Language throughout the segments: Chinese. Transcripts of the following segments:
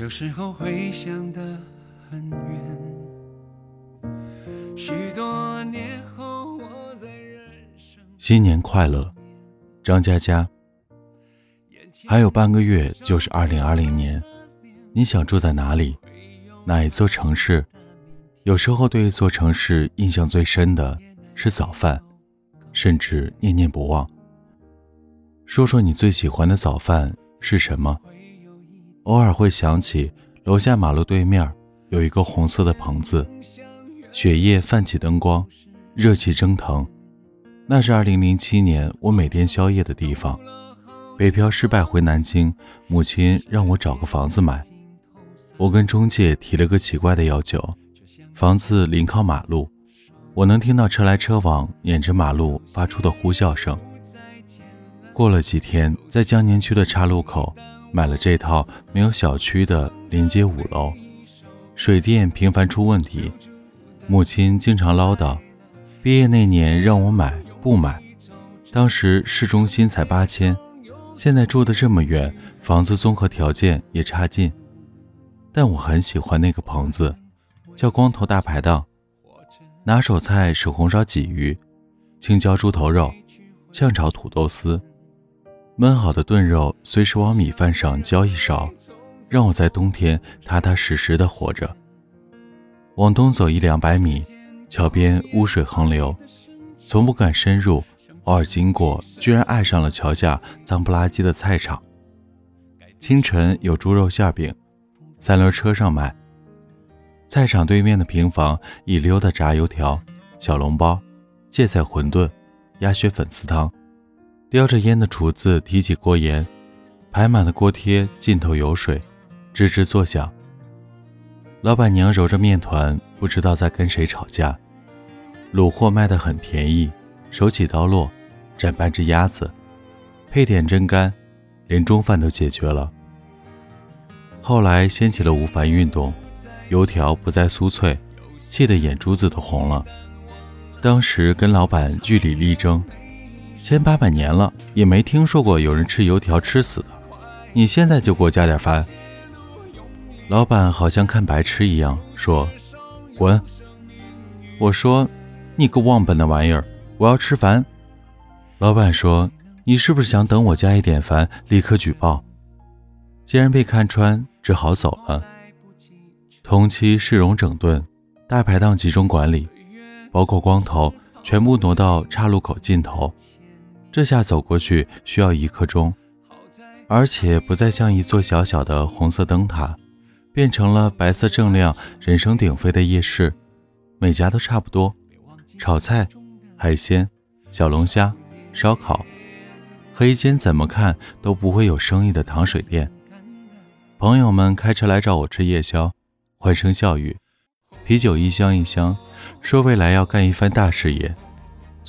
有时候会想得很远。许多年后，我在人生新年快乐，张佳佳。还有半个月就是二零二零年，你想住在哪里？哪一座城市？有时候对一座城市印象最深的是早饭，甚至念念不忘。说说你最喜欢的早饭是什么？偶尔会想起楼下马路对面有一个红色的棚子，雪夜泛起灯光，热气蒸腾。那是2007年我每天宵夜的地方。北漂失败回南京，母亲让我找个房子买。我跟中介提了个奇怪的要求，房子临靠马路，我能听到车来车往沿着马路发出的呼啸声。过了几天，在江宁区的岔路口买了这套没有小区的临街五楼，水电频繁出问题，母亲经常唠叨。毕业那年让我买不买，当时市中心才八千，现在住的这么远，房子综合条件也差劲。但我很喜欢那个棚子，叫光头大排档，拿手菜是红烧鲫鱼、青椒猪头肉、炝炒土豆丝。焖好的炖肉随时往米饭上浇一勺，让我在冬天踏踏实实的活着。往东走一两百米，桥边污水横流，从不敢深入，偶尔经过，居然爱上了桥下脏不拉几的菜场。清晨有猪肉馅饼，三轮车上卖。菜场对面的平房一溜的炸油条、小笼包、芥菜馄饨、鸭血粉丝汤。叼着烟的厨子提起锅沿，排满了锅贴，尽头有水，吱吱作响。老板娘揉着面团，不知道在跟谁吵架。卤货卖得很便宜，手起刀落，斩半只鸭子，配点蒸干，连中饭都解决了。后来掀起了无饭运动，油条不再酥脆，气得眼珠子都红了。当时跟老板据理力争。千八百年了，也没听说过有人吃油条吃死的。你现在就给我加点饭。老板好像看白痴一样说：“滚！”我说：“你个忘本的玩意儿，我要吃饭。”老板说：“你是不是想等我加一点饭，立刻举报？”既然被看穿，只好走了。同期市容整顿，大排档集中管理，包括光头，全部挪到岔路口尽头。这下走过去需要一刻钟，而且不再像一座小小的红色灯塔，变成了白色锃亮、人声鼎沸的夜市。每家都差不多，炒菜、海鲜、小龙虾、烧烤，和一间怎么看都不会有生意的糖水店。朋友们开车来找我吃夜宵，欢声笑语，啤酒一箱一箱，说未来要干一番大事业。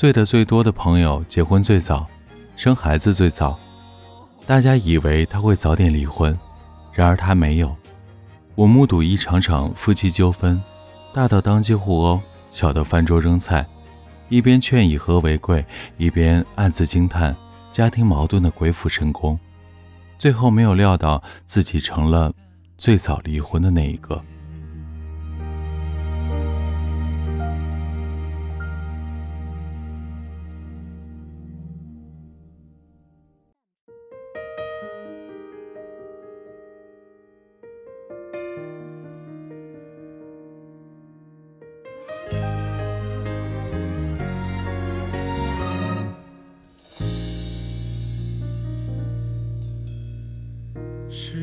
醉的最多的朋友结婚最早，生孩子最早，大家以为他会早点离婚，然而他没有。我目睹一场场夫妻纠纷，大到当街互殴，小到翻桌扔菜，一边劝以和为贵，一边暗自惊叹家庭矛盾的鬼斧神工，最后没有料到自己成了最早离婚的那一个。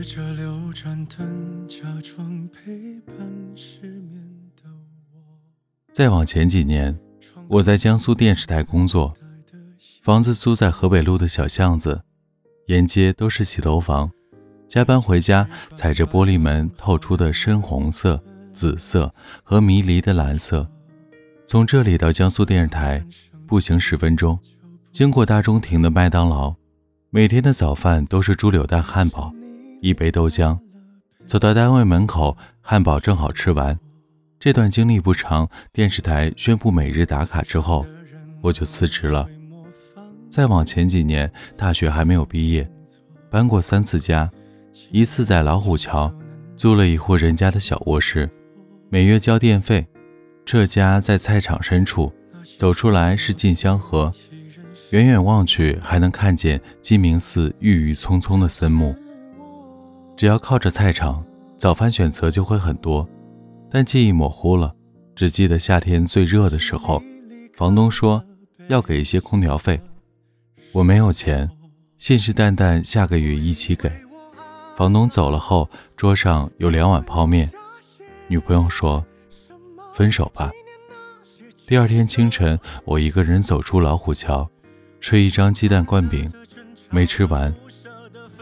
着流转灯，假装陪伴失眠的我。再往前几年，我在江苏电视台工作，房子租在河北路的小巷子，沿街都是洗头房。加班回家，踩着玻璃门透出的深红色、紫色和迷离的蓝色。从这里到江苏电视台，步行十分钟，经过大中庭的麦当劳，每天的早饭都是猪柳蛋汉堡。一杯豆浆，走到单位门口，汉堡正好吃完。这段经历不长，电视台宣布每日打卡之后，我就辞职了。再往前几年，大学还没有毕业，搬过三次家，一次在老虎桥，租了一户人家的小卧室，每月交电费。这家在菜场深处，走出来是晋香河，远远望去还能看见鸡鸣寺郁郁葱葱的森木。只要靠着菜场，早饭选择就会很多，但记忆模糊了，只记得夏天最热的时候，房东说要给一些空调费，我没有钱，信誓旦旦下个月一起给。房东走了后，桌上有两碗泡面。女朋友说：“分手吧。”第二天清晨，我一个人走出老虎桥，吃一张鸡蛋灌饼，没吃完。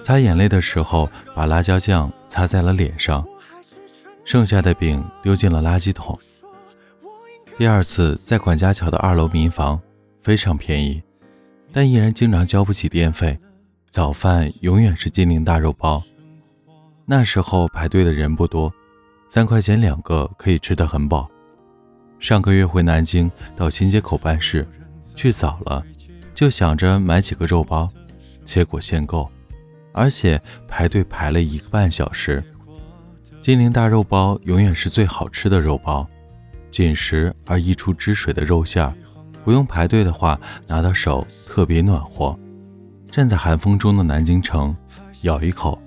擦眼泪的时候，把辣椒酱擦在了脸上，剩下的饼丢进了垃圾桶。第二次在管家桥的二楼民房，非常便宜，但依然经常交不起电费。早饭永远是金陵大肉包。那时候排队的人不多，三块钱两个可以吃得很饱。上个月回南京到新街口办事，去早了，就想着买几个肉包，结果限购，而且排队排了一个半小时。金陵大肉包永远是最好吃的肉包，紧实而溢出汁水的肉馅儿，不用排队的话，拿到手特别暖和。站在寒风中的南京城，咬一口。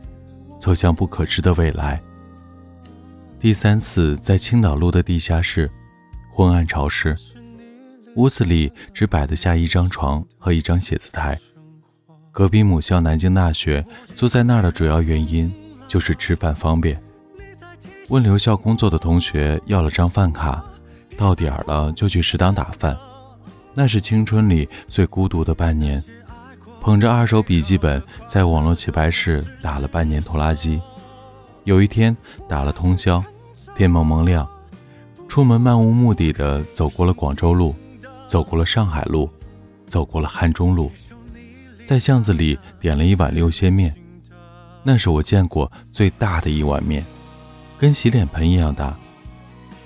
走向不可知的未来。第三次在青岛路的地下室，昏暗潮湿，屋子里只摆得下一张床和一张写字台。隔壁母校南京大学，坐在那儿的主要原因就是吃饭方便。问留校工作的同学要了张饭卡，到点儿了就去食堂打饭。那是青春里最孤独的半年。捧着二手笔记本，在网络棋牌室打了半年拖拉机。有一天打了通宵，天蒙蒙亮，出门漫无目的的走过了广州路，走过了上海路，走过了汉中路，在巷子里点了一碗六鲜面，那是我见过最大的一碗面，跟洗脸盆一样大，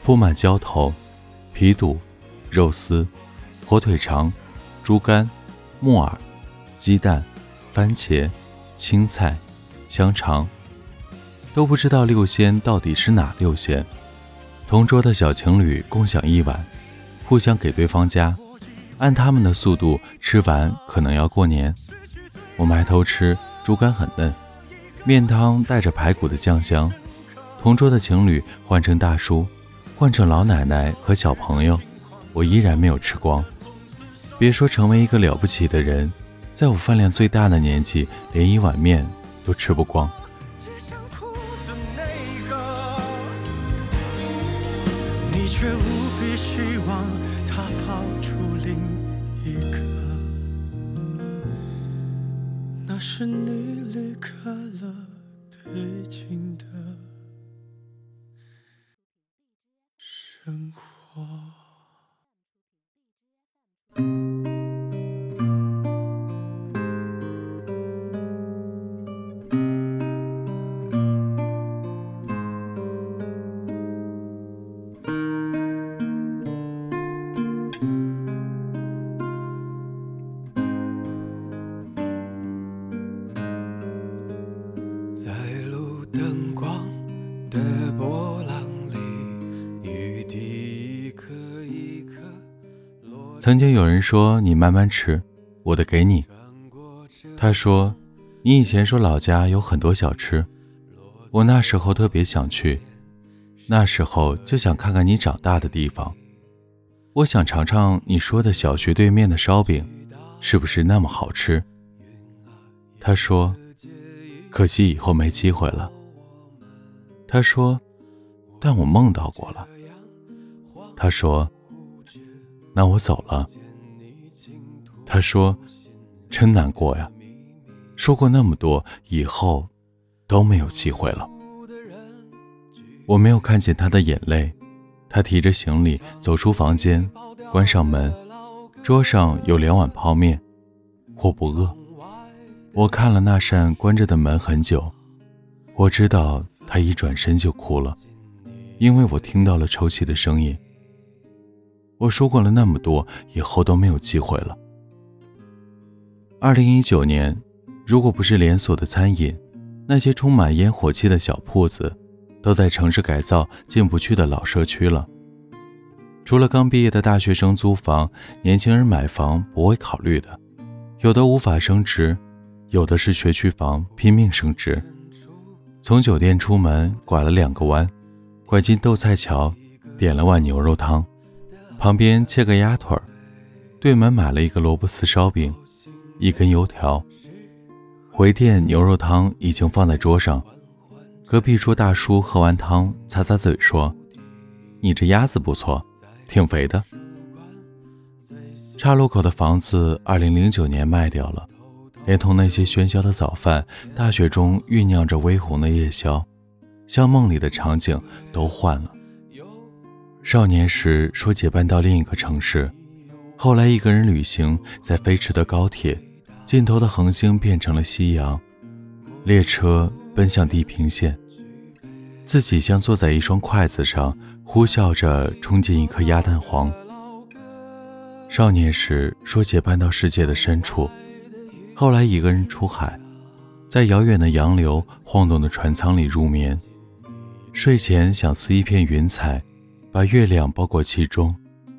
铺满浇头、皮肚、肉丝、火腿肠、猪肝、木耳。鸡蛋、番茄、青菜、香肠，都不知道六鲜到底是哪六鲜。同桌的小情侣共享一碗，互相给对方夹，按他们的速度吃完可能要过年。我埋头吃，猪肝很嫩，面汤带着排骨的酱香。同桌的情侣换成大叔，换成老奶奶和小朋友，我依然没有吃光。别说成为一个了不起的人。在我饭量最大的年纪，连一碗面都吃不光。是你离开了北京的生活。曾经有人说你慢慢吃，我的给你。他说，你以前说老家有很多小吃，我那时候特别想去，那时候就想看看你长大的地方，我想尝尝你说的小学对面的烧饼，是不是那么好吃？他说，可惜以后没机会了。他说，但我梦到过了。他说。那我走了。他说：“真难过呀，说过那么多，以后都没有机会了。”我没有看见他的眼泪。他提着行李走出房间，关上门。桌上有两碗泡面，我不饿。我看了那扇关着的门很久。我知道他一转身就哭了，因为我听到了抽泣的声音。我说过了那么多，以后都没有机会了。二零一九年，如果不是连锁的餐饮，那些充满烟火气的小铺子，都在城市改造进不去的老社区了。除了刚毕业的大学生租房，年轻人买房不会考虑的，有的无法升值，有的是学区房拼命升值。从酒店出门，拐了两个弯，拐进豆菜桥，点了碗牛肉汤，旁边切个鸭腿儿，对门买了一个萝卜丝烧饼，一根油条。回店牛肉汤已经放在桌上，隔壁桌大叔喝完汤，擦擦嘴说：“你这鸭子不错。”挺肥的。岔路口的房子，二零零九年卖掉了，连同那些喧嚣的早饭、大雪中酝酿着微红的夜宵，像梦里的场景都换了。少年时说结伴到另一个城市，后来一个人旅行，在飞驰的高铁，尽头的恒星变成了夕阳，列车奔向地平线，自己像坐在一双筷子上。呼啸着冲进一颗鸭蛋黄。少年时说结伴到世界的深处，后来一个人出海，在遥远的洋流晃动的船舱里入眠。睡前想撕一片云彩，把月亮包裹其中，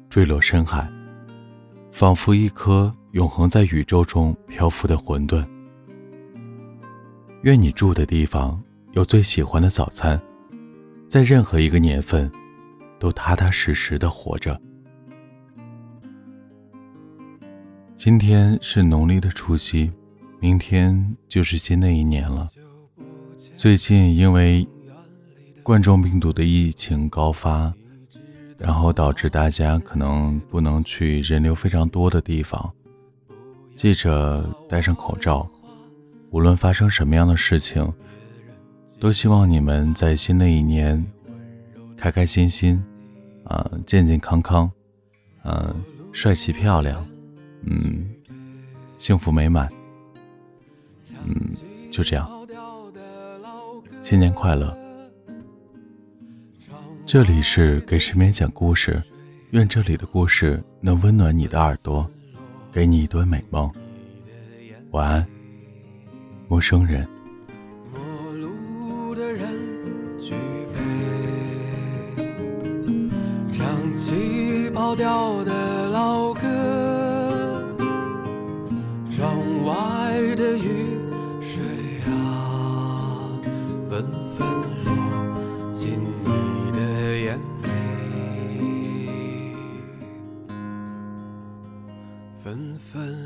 坠落深海，仿佛一颗永恒在宇宙中漂浮的混沌。愿你住的地方有最喜欢的早餐，在任何一个年份。都踏踏实实的活着。今天是农历的除夕，明天就是新的一年了。最近因为冠状病毒的疫情高发，然后导致大家可能不能去人流非常多的地方，记着戴上口罩。无论发生什么样的事情，都希望你们在新的一年开开心心。啊，健健康康，嗯，帅气漂亮，嗯，幸福美满，嗯，就这样，新年快乐！这里是给失眠讲故事，愿这里的故事能温暖你的耳朵，给你一段美梦。晚安，陌生人。唱起跑调的老歌，窗外的雨水啊，纷纷 Teufel.